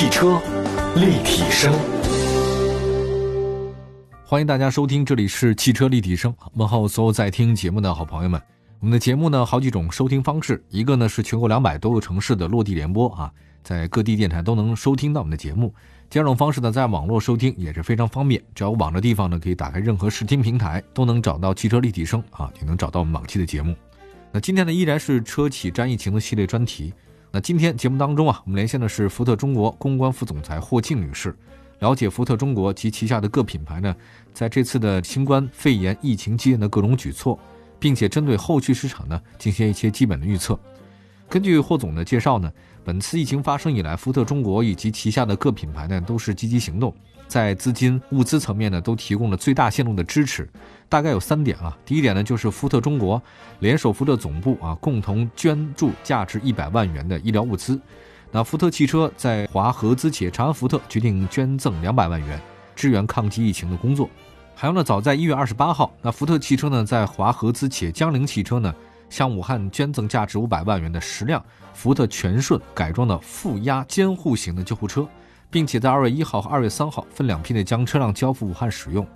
汽车立体声，欢迎大家收听，这里是汽车立体声。问候所有在听节目的好朋友们。我们的节目呢，好几种收听方式，一个呢是全国两百多个城市的落地联播啊，在各地电台都能收听到我们的节目。第二种方式呢，在网络收听也是非常方便，只要有网的地方呢，可以打开任何视听平台，都能找到汽车立体声啊，也能找到我们往期的节目。那今天呢，依然是车企战疫情的系列专题。那今天节目当中啊，我们连线的是福特中国公关副总裁霍静女士，了解福特中国及旗下的各品牌呢，在这次的新冠肺炎疫情期间的各种举措。并且针对后续市场呢进行一些基本的预测。根据霍总的介绍呢，本次疫情发生以来，福特中国以及旗下的各品牌呢都是积极行动，在资金、物资层面呢都提供了最大限度的支持。大概有三点啊，第一点呢就是福特中国联手福特总部啊，共同捐助价值一百万元的医疗物资。那福特汽车在华合资企业长安福特决定捐赠两百万元，支援抗击疫情的工作。还有呢，早在一月二十八号，那福特汽车呢，在华合资企业江铃汽车呢，向武汉捐赠价值五百万元的十辆福特全顺改装的负压监护型的救护车，并且在二月一号和二月三号分两批内将车辆交付武汉使用。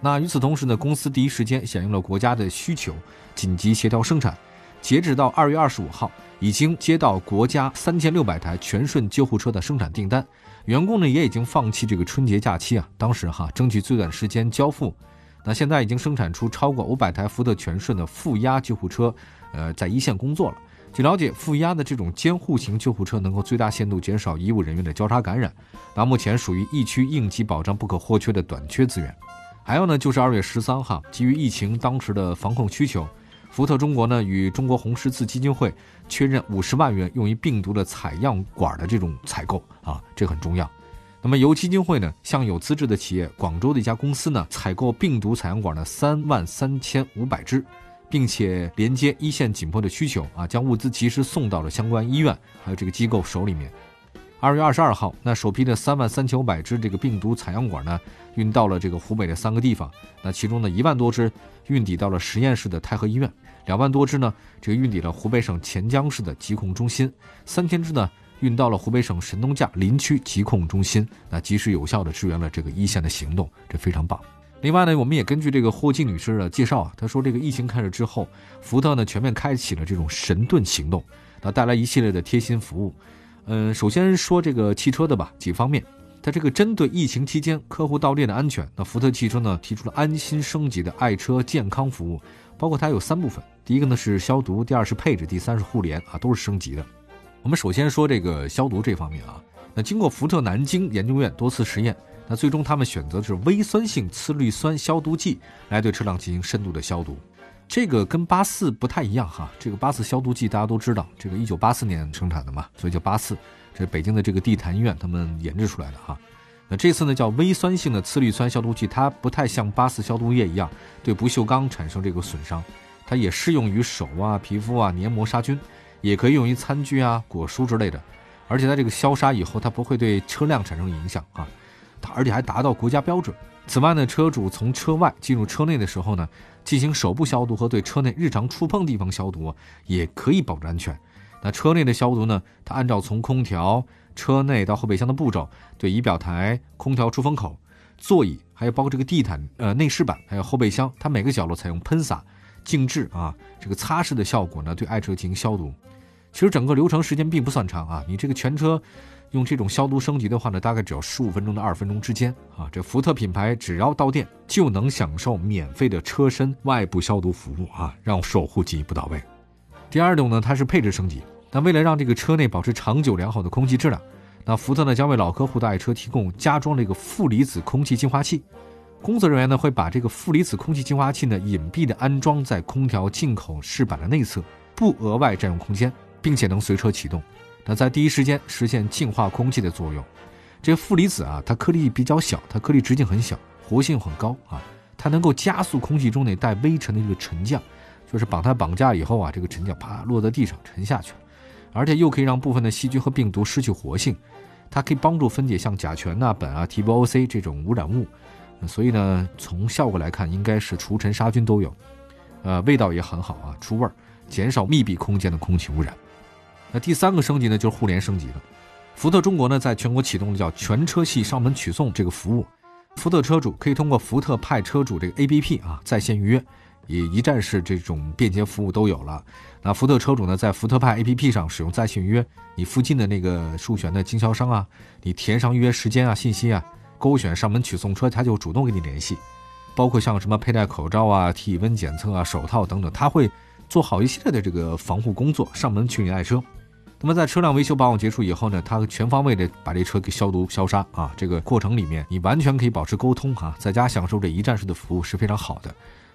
那与此同时呢，公司第一时间响应了国家的需求，紧急协调生产。截止到二月二十五号，已经接到国家三千六百台全顺救护车的生产订单。员工呢也已经放弃这个春节假期啊，当时哈争取最短时间交付。那现在已经生产出超过五百台福特全顺的负压救护车，呃，在一线工作了。据了解，负压的这种监护型救护车能够最大限度减少医务人员的交叉感染。那目前属于疫区应急保障不可或缺的短缺资源。还有呢，就是二月十三号，基于疫情当时的防控需求。福特中国呢与中国红十字基金会确认五十万元用于病毒的采样管的这种采购啊，这很重要。那么由基金会呢向有资质的企业广州的一家公司呢采购病毒采样管的三万三千五百支，并且连接一线紧迫的需求啊，将物资及时送到了相关医院还有这个机构手里面。二月二十二号，那首批的三万三千五百支这个病毒采样管呢，运到了这个湖北的三个地方。那其中呢，一万多支运抵到了实验室的太和医院，两万多支呢，这个运抵了湖北省潜江市的疾控中心，三千支呢，运到了湖北省神农架林区疾控中心。那及时有效的支援了这个一线的行动，这非常棒。另外呢，我们也根据这个霍静女士的介绍啊，她说这个疫情开始之后，福特呢全面开启了这种神盾行动，那带来一系列的贴心服务。嗯，首先说这个汽车的吧，几方面，它这个针对疫情期间客户到店的安全，那福特汽车呢提出了安心升级的爱车健康服务，包括它有三部分，第一个呢是消毒，第二是配置，第三是互联啊，都是升级的。我们首先说这个消毒这方面啊，那经过福特南京研究院多次实验，那最终他们选择的是微酸性次氯酸消毒剂来对车辆进行深度的消毒。这个跟八四不太一样哈，这个八四消毒剂大家都知道，这个一九八四年生产的嘛，所以叫八四。这北京的这个地坛医院他们研制出来的哈。那这次呢叫微酸性的次氯酸消毒剂，它不太像八四消毒液一样对不锈钢产生这个损伤，它也适用于手啊、皮肤啊、黏膜杀菌，也可以用于餐具啊、果蔬之类的。而且它这个消杀以后，它不会对车辆产生影响啊，而且还达到国家标准。此外呢，车主从车外进入车内的时候呢，进行手部消毒和对车内日常触碰地方消毒，也可以保证安全。那车内的消毒呢，它按照从空调、车内到后备箱的步骤，对仪表台、空调出风口、座椅，还有包括这个地毯、呃内饰板，还有后备箱，它每个角落采用喷洒、静置啊这个擦拭的效果呢，对爱车进行消毒。其实整个流程时间并不算长啊，你这个全车。用这种消毒升级的话呢，大概只要十五分钟到二十分钟之间啊。这福特品牌只要到店就能享受免费的车身外部消毒服务啊，让守护进一步到位。第二种呢，它是配置升级。那为了让这个车内保持长久良好的空气质量，那福特呢将为老客户的爱车提供加装了一个负离子空气净化器。工作人员呢会把这个负离子空气净化器呢隐蔽的安装在空调进口饰板的内侧，不额外占用空间，并且能随车启动。那在第一时间实现净化空气的作用，这个负离子啊，它颗粒比较小，它颗粒直径很小，活性很高啊，它能够加速空气中那带微尘的一个沉降，就是把它绑架以后啊，这个沉降啪落在地上沉下去了，而且又可以让部分的细菌和病毒失去活性，它可以帮助分解像甲醛呐、苯啊、TBOC 这种污染物，所以呢，从效果来看，应该是除尘杀菌都有，呃，味道也很好啊，出味儿，减少密闭空间的空气污染。那第三个升级呢，就是互联升级了。福特中国呢，在全国启动了叫全车系上门取送这个服务，福特车主可以通过福特派车主这个 APP 啊在线预约，也一站式这种便捷服务都有了。那福特车主呢，在福特派 APP 上使用在线预约，你附近的那个授权的经销商啊，你填上预约时间啊、信息啊，勾选上门取送车，他就主动跟你联系。包括像什么佩戴口罩啊、体温检测啊、手套等等，他会做好一系列的这个防护工作，上门取你爱车。那么在车辆维修保养结束以后呢，他全方位的把这车给消毒消杀啊，这个过程里面你完全可以保持沟通哈，在家享受这一站式的服务是非常好的，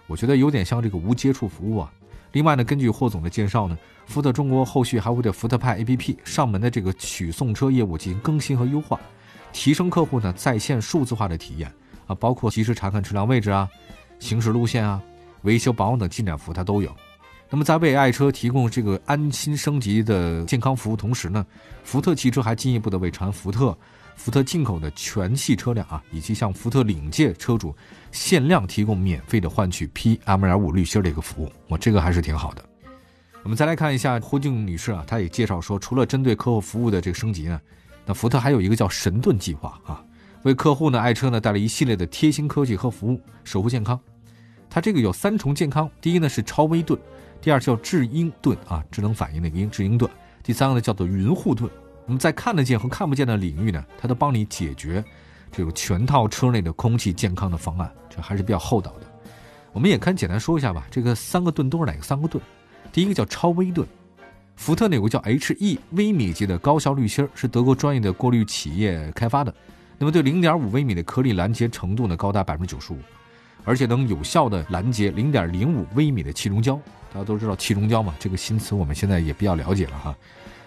我觉得有点像这个无接触服务啊。另外呢，根据霍总的介绍呢，福特中国后续还会对福特派 APP 上门的这个取送车业务进行更新和优化，提升客户呢在线数字化的体验啊，包括及时查看车辆位置啊、行驶路线啊、维修保养等进展服务它都有。那么，在为爱车提供这个安心升级的健康服务同时呢，福特汽车还进一步的为长安福特、福特进口的全系车辆啊，以及向福特领界车主限量提供免费的换取 PM2.5 滤芯的一个服务，我这个还是挺好的。我们再来看一下霍静女士啊，她也介绍说，除了针对客户服务的这个升级呢，那福特还有一个叫神盾计划啊，为客户呢爱车呢带来一系列的贴心科技和服务，守护健康。它这个有三重健康，第一呢是超微盾。第二叫智英盾啊，智能反应的英智英盾。第三个呢叫做云护盾。我们在看得见和看不见的领域呢，它都帮你解决这种全套车内的空气健康的方案，这还是比较厚道的。我们也看简单说一下吧。这个三个盾都是哪个三个盾？第一个叫超微盾，福特有个叫 HE 微米级的高效滤芯，是德国专业的过滤企业开发的。那么对0.5微米的颗粒拦截程度呢，高达百分之九十五。而且能有效的拦截零点零五微米的气溶胶，大家都知道气溶胶嘛，这个新词我们现在也比较了解了哈。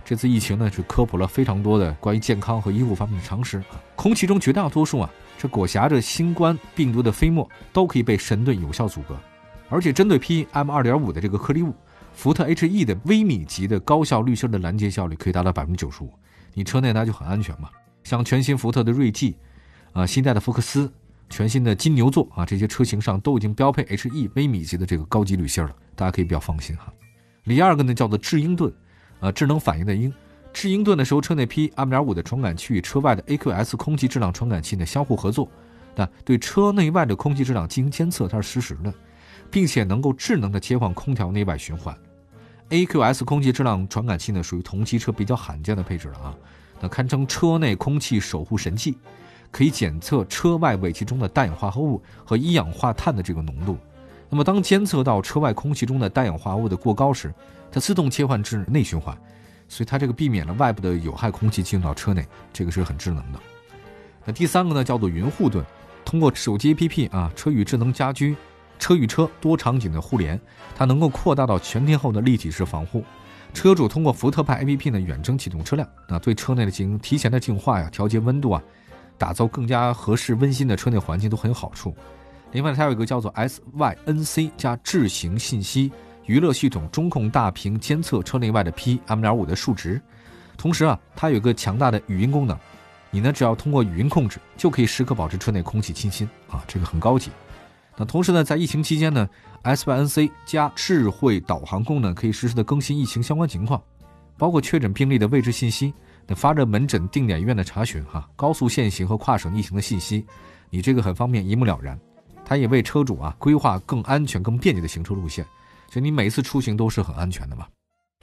这次疫情呢，是科普了非常多的关于健康和医护方面的常识。空气中绝大多数啊，这裹挟着新冠病毒的飞沫都可以被神盾有效阻隔。而且针对 PM 二点五的这个颗粒物，福特 HE 的微米级的高效滤芯的拦截效率可以达到百分之九十五，你车内那就很安全嘛。像全新福特的锐际，啊，新代的福克斯。全新的金牛座啊，这些车型上都已经标配 HE 微米级的这个高级滤芯了，大家可以比较放心哈。第二个呢叫做智英盾，呃，智能反应的英，智英盾呢是由车内 PM2.5 的传感器与车外的 AQS 空气质量传感器呢相互合作，那对车内外的空气质量进行监测，它是实时的，并且能够智能的切换空调内外循环。AQS 空气质量传感器呢属于同级车比较罕见的配置了啊，那堪称车内空气守护神器。可以检测车外尾气中的氮氧化合物和一氧化碳的这个浓度。那么，当监测到车外空气中的氮氧化物的过高时，它自动切换至内循环，所以它这个避免了外部的有害空气进入到车内，这个是很智能的。那第三个呢，叫做云护盾，通过手机 APP 啊，车与智能家居、车与车多场景的互联，它能够扩大到全天候的立体式防护。车主通过福特派 APP 呢，远程启动车辆，那对车内的进行提前的净化呀，调节温度啊。打造更加合适、温馨的车内环境都很有好处。另外，它有一个叫做 SYNC 加智行信息娱乐系统，中控大屏监测车内外的 PM2.5 的数值。同时啊，它有一个强大的语音功能，你呢只要通过语音控制，就可以时刻保持车内空气清新啊，这个很高级。那同时呢，在疫情期间呢，SYNC 加智慧导航功能可以实时的更新疫情相关情况，包括确诊病例的位置信息。那发热门诊、定点医院的查询，哈，高速限行和跨省疫情的信息，你这个很方便，一目了然。它也为车主啊规划更安全、更便捷的行车路线，所以你每一次出行都是很安全的嘛。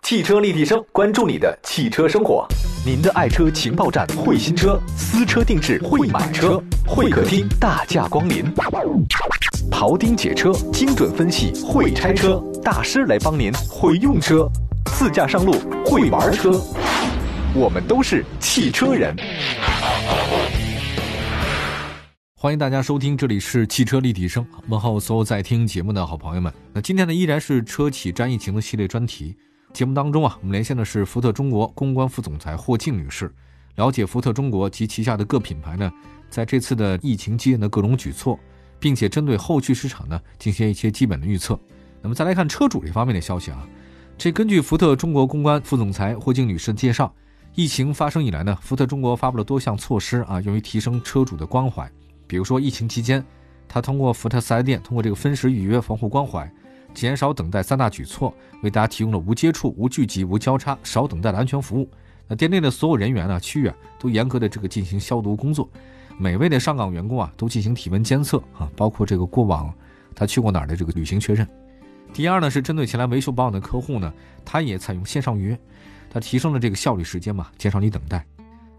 汽车立体声，关注你的汽车生活，您的爱车情报站，会新车，私车定制，会买车，会客厅大驾光临，庖丁解车，精准分析，会拆车大师来帮您，会用车，自驾上路，会玩车。我们都是汽车人，欢迎大家收听，这里是汽车立体声，问候所有在听节目的好朋友们。那今天呢，依然是车企战疫情的系列专题节目当中啊，我们连线的是福特中国公关副总裁霍静女士，了解福特中国及旗下的各品牌呢，在这次的疫情期间的各种举措，并且针对后续市场呢，进行一些基本的预测。那么再来看车主这方面的消息啊，这根据福特中国公关副总裁霍静女士的介绍。疫情发生以来呢，福特中国发布了多项措施啊，用于提升车主的关怀。比如说，疫情期间，他通过福特四 S 店，通过这个分时预约、防护关怀、减少等待三大举措，为大家提供了无接触、无聚集、无交叉、少等待的安全服务，那店内的所有人员呢、区域啊，都严格的这个进行消毒工作。每位的上岗员工啊，都进行体温监测啊，包括这个过往他去过哪儿的这个旅行确认。第二呢，是针对前来维修保养的客户呢，他也采用线上预约，它提升了这个效率时间嘛，减少你等待。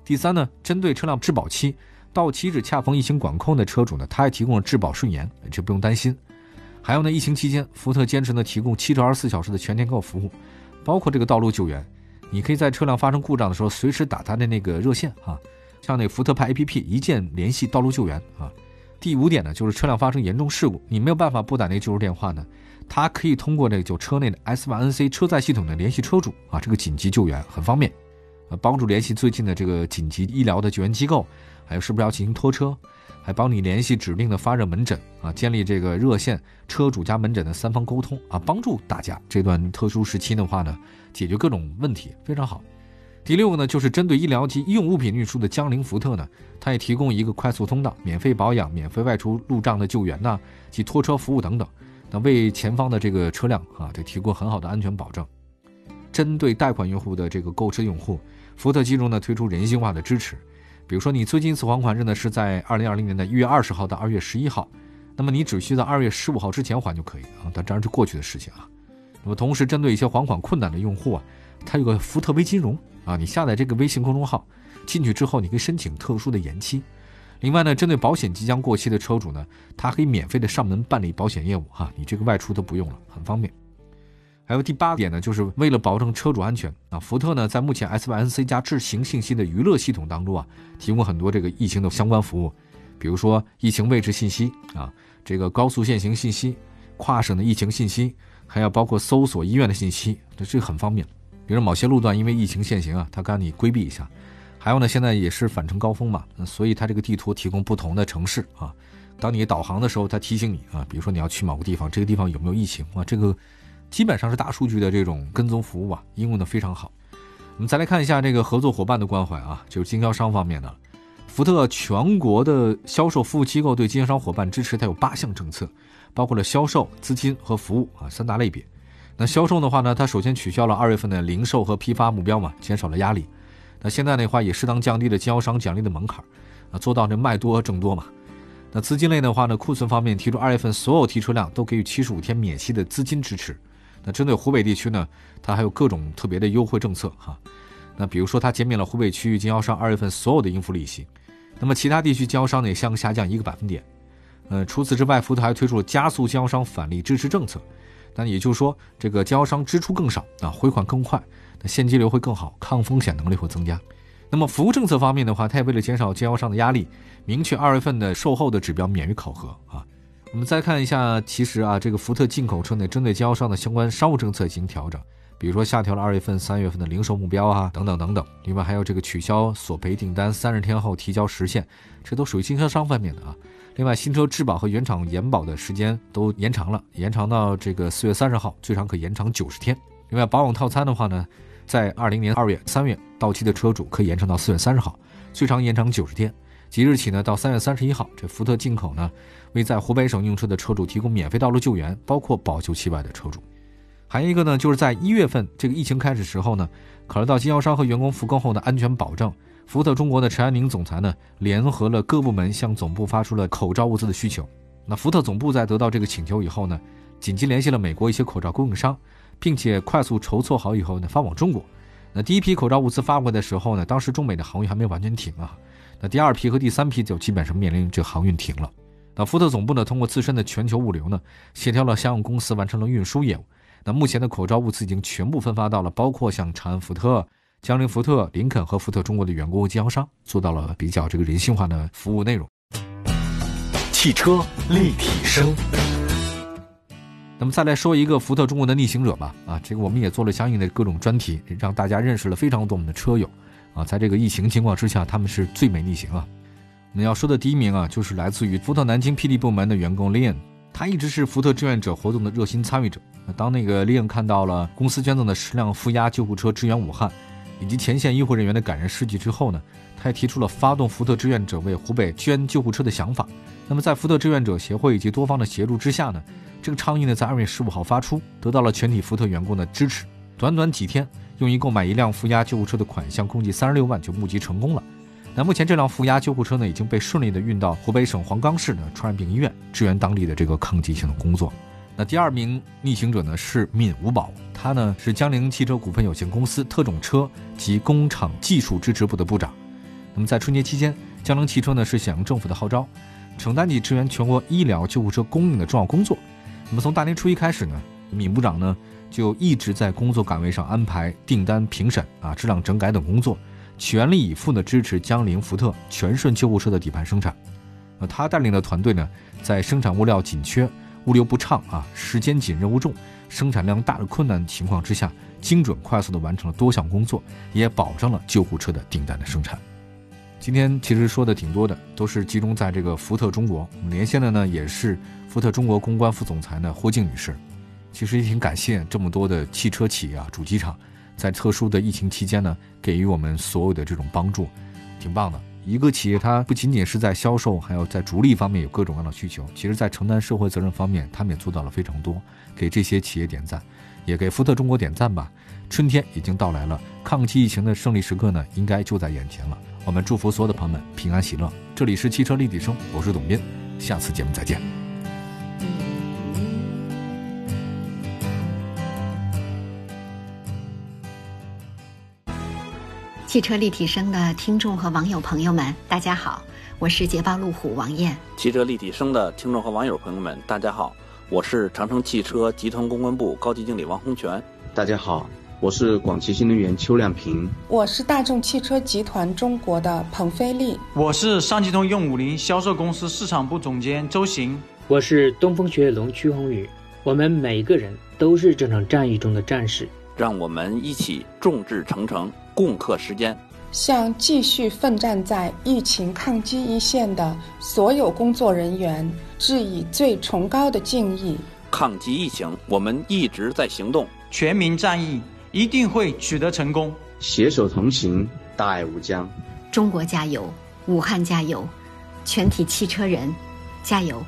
第三呢，针对车辆质保期到期日恰逢疫情管控的车主呢，他还提供了质保顺延，这不用担心。还有呢，疫情期间，福特坚持呢提供七至二十四小时的全天候服务，包括这个道路救援，你可以在车辆发生故障的时候随时打他的那个热线啊。像那福特派 APP 一键联系道路救援啊。第五点呢，就是车辆发生严重事故，你没有办法拨打那个救助电话呢，它可以通过这个就车内的 S8NC 车载系统的联系车主啊，这个紧急救援很方便，呃，帮助联系最近的这个紧急医疗的救援机构，还有是不是要进行拖车，还帮你联系指定的发热门诊啊，建立这个热线车主加门诊的三方沟通啊，帮助大家这段特殊时期的话呢，解决各种问题，非常好。第六个呢，就是针对医疗及医用物品运输的江铃福特呢，它也提供一个快速通道、免费保养、免费外出路障的救援呐，及拖车服务等等，那为前方的这个车辆啊，得提供很好的安全保障。针对贷款用户的这个购车用户，福特金融呢推出人性化的支持，比如说你最近一次还款日呢是在二零二零年的一月二十号到二月十一号，那么你只需在二月十五号之前还就可以啊，但这是过去的事情啊。那么同时针对一些还款困难的用户啊，它有个福特微金融。啊，你下载这个微信公众号，进去之后你可以申请特殊的延期。另外呢，针对保险即将过期的车主呢，他可以免费的上门办理保险业务哈，你这个外出都不用了，很方便。还有第八点呢，就是为了保证车主安全啊，福特呢在目前 SYNC 加智行信息的娱乐系统当中啊，提供很多这个疫情的相关服务，比如说疫情位置信息啊，这个高速限行信息、跨省的疫情信息，还要包括搜索医院的信息，这这很方便。比如某些路段因为疫情限行啊，它让你规避一下。还有呢，现在也是返程高峰嘛，所以它这个地图提供不同的城市啊。当你导航的时候，它提醒你啊，比如说你要去某个地方，这个地方有没有疫情啊？这个基本上是大数据的这种跟踪服务啊，应用的非常好。我们再来看一下这个合作伙伴的关怀啊，就是经销商方面的。福特全国的销售服务机构对经销商伙伴支持，它有八项政策，包括了销售、资金和服务啊三大类别。那销售的话呢，它首先取消了二月份的零售和批发目标嘛，减少了压力。那现在的话也适当降低了经销商奖励的门槛，啊，做到这卖多挣多嘛。那资金类的话呢，库存方面提出二月份所有提车辆都给予七十五天免息的资金支持。那针对湖北地区呢，它还有各种特别的优惠政策哈。那比如说它减免了湖北区域经销商二月份所有的应付利息，那么其他地区经销商呢也向下降一个百分点。呃，除此之外，福特还推出了加速经销商返利支持政策。那也就是说，这个经销商支出更少啊，回款更快，现金流会更好，抗风险能力会增加。那么服务政策方面的话，它也为了减少经销商的压力，明确二月份的售后的指标免于考核啊。我们再看一下，其实啊，这个福特进口车呢，针对经销商的相关商务政策进行调整，比如说下调了二月份、三月份的零售目标啊，等等等等。另外还有这个取消索赔订单三十天后提交实现，这都属于经销商方面的啊。另外，新车质保和原厂延保的时间都延长了，延长到这个四月三十号，最长可延长九十天。另外，保养套餐的话呢，在二零年二月、三月到期的车主可以延长到四月三十号，最长延长九十天。即日起呢，到三月三十一号，这福特进口呢，为在湖北省用车的车主提供免费道路救援，包括保修期外的车主。还有一个呢，就是在一月份这个疫情开始时候呢，考虑到经销商和员工复工后的安全保障。福特中国的陈安宁总裁呢，联合了各部门向总部发出了口罩物资的需求。那福特总部在得到这个请求以后呢，紧急联系了美国一些口罩供应商，并且快速筹措好以后呢，发往中国。那第一批口罩物资发过来的时候呢，当时中美的航运还没有完全停啊。那第二批和第三批就基本上面临这航运停了。那福特总部呢，通过自身的全球物流呢，协调了相应公司完成了运输业务。那目前的口罩物资已经全部分发到了，包括像长安福特。江铃福特、林肯和福特中国的员工经销商做到了比较这个人性化的服务内容。汽车立体声。那么再来说一个福特中国的逆行者吧。啊，这个我们也做了相应的各种专题，让大家认识了非常多我们的车友。啊，在这个疫情情况之下，他们是最美逆行啊。我们要说的第一名啊，就是来自于福特南京 PD 部门的员工 Lian，他一直是福特志愿者活动的热心参与者。当那个 Lian 看到了公司捐赠的十辆负压救护车支援武汉。以及前线医护人员的感人事迹之后呢，他也提出了发动福特志愿者为湖北捐救护车的想法。那么在福特志愿者协会以及多方的协助之下呢，这个倡议呢在二月十五号发出，得到了全体福特员工的支持。短短几天，用于购买一辆负压救护车的款项共计三十六万就募集成功了。那目前这辆负压救护车呢，已经被顺利的运到湖北省黄冈市的传染病医院，支援当地的这个抗击性的工作。那第二名逆行者呢是闵五宝，他呢是江铃汽车股份有限公司特种车及工厂技术支持部的部长。那么在春节期间，江铃汽车呢是响应政府的号召，承担起支援全国医疗救护车供应的重要工作。那么从大年初一开始呢，闵部长呢就一直在工作岗位上安排订单评审啊、质量整改等工作。全力以赴的支持江铃福特全顺救护车的底盘生产。呃，他带领的团队呢，在生产物料紧缺、物流不畅啊、时间紧、任务重、生产量大的困难情况之下，精准快速地完成了多项工作，也保证了救护车的订单的生产。今天其实说的挺多的，都是集中在这个福特中国。我们连线的呢，也是福特中国公关副总裁呢霍静女士。其实也挺感谢这么多的汽车企业啊、主机厂。在特殊的疫情期间呢，给予我们所有的这种帮助，挺棒的。一个企业它不仅仅是在销售，还有在逐利方面有各种各样的需求。其实，在承担社会责任方面，他们也做到了非常多。给这些企业点赞，也给福特中国点赞吧。春天已经到来了，抗击疫情的胜利时刻呢，应该就在眼前了。我们祝福所有的朋友们平安喜乐。这里是汽车立体声，我是董斌，下次节目再见。汽车立体声的听众和网友朋友们，大家好，我是捷豹路虎王艳。汽车立体声的听众和网友朋友们，大家好，我是长城汽车集团公关部高级经理王洪全。大家好，我是广汽新能源邱亮平。我是大众汽车集团中国的彭飞利。我是上汽通用五菱销售公司市场部总监周行。我是东风雪铁龙曲宏宇。我们每一个人都是这场战役中的战士。让我们一起众志成城。共克时艰，向继续奋战在疫情抗击一线的所有工作人员致以最崇高的敬意。抗击疫情，我们一直在行动，全民战役一定会取得成功。携手同行，大爱无疆。中国加油，武汉加油，全体汽车人加油！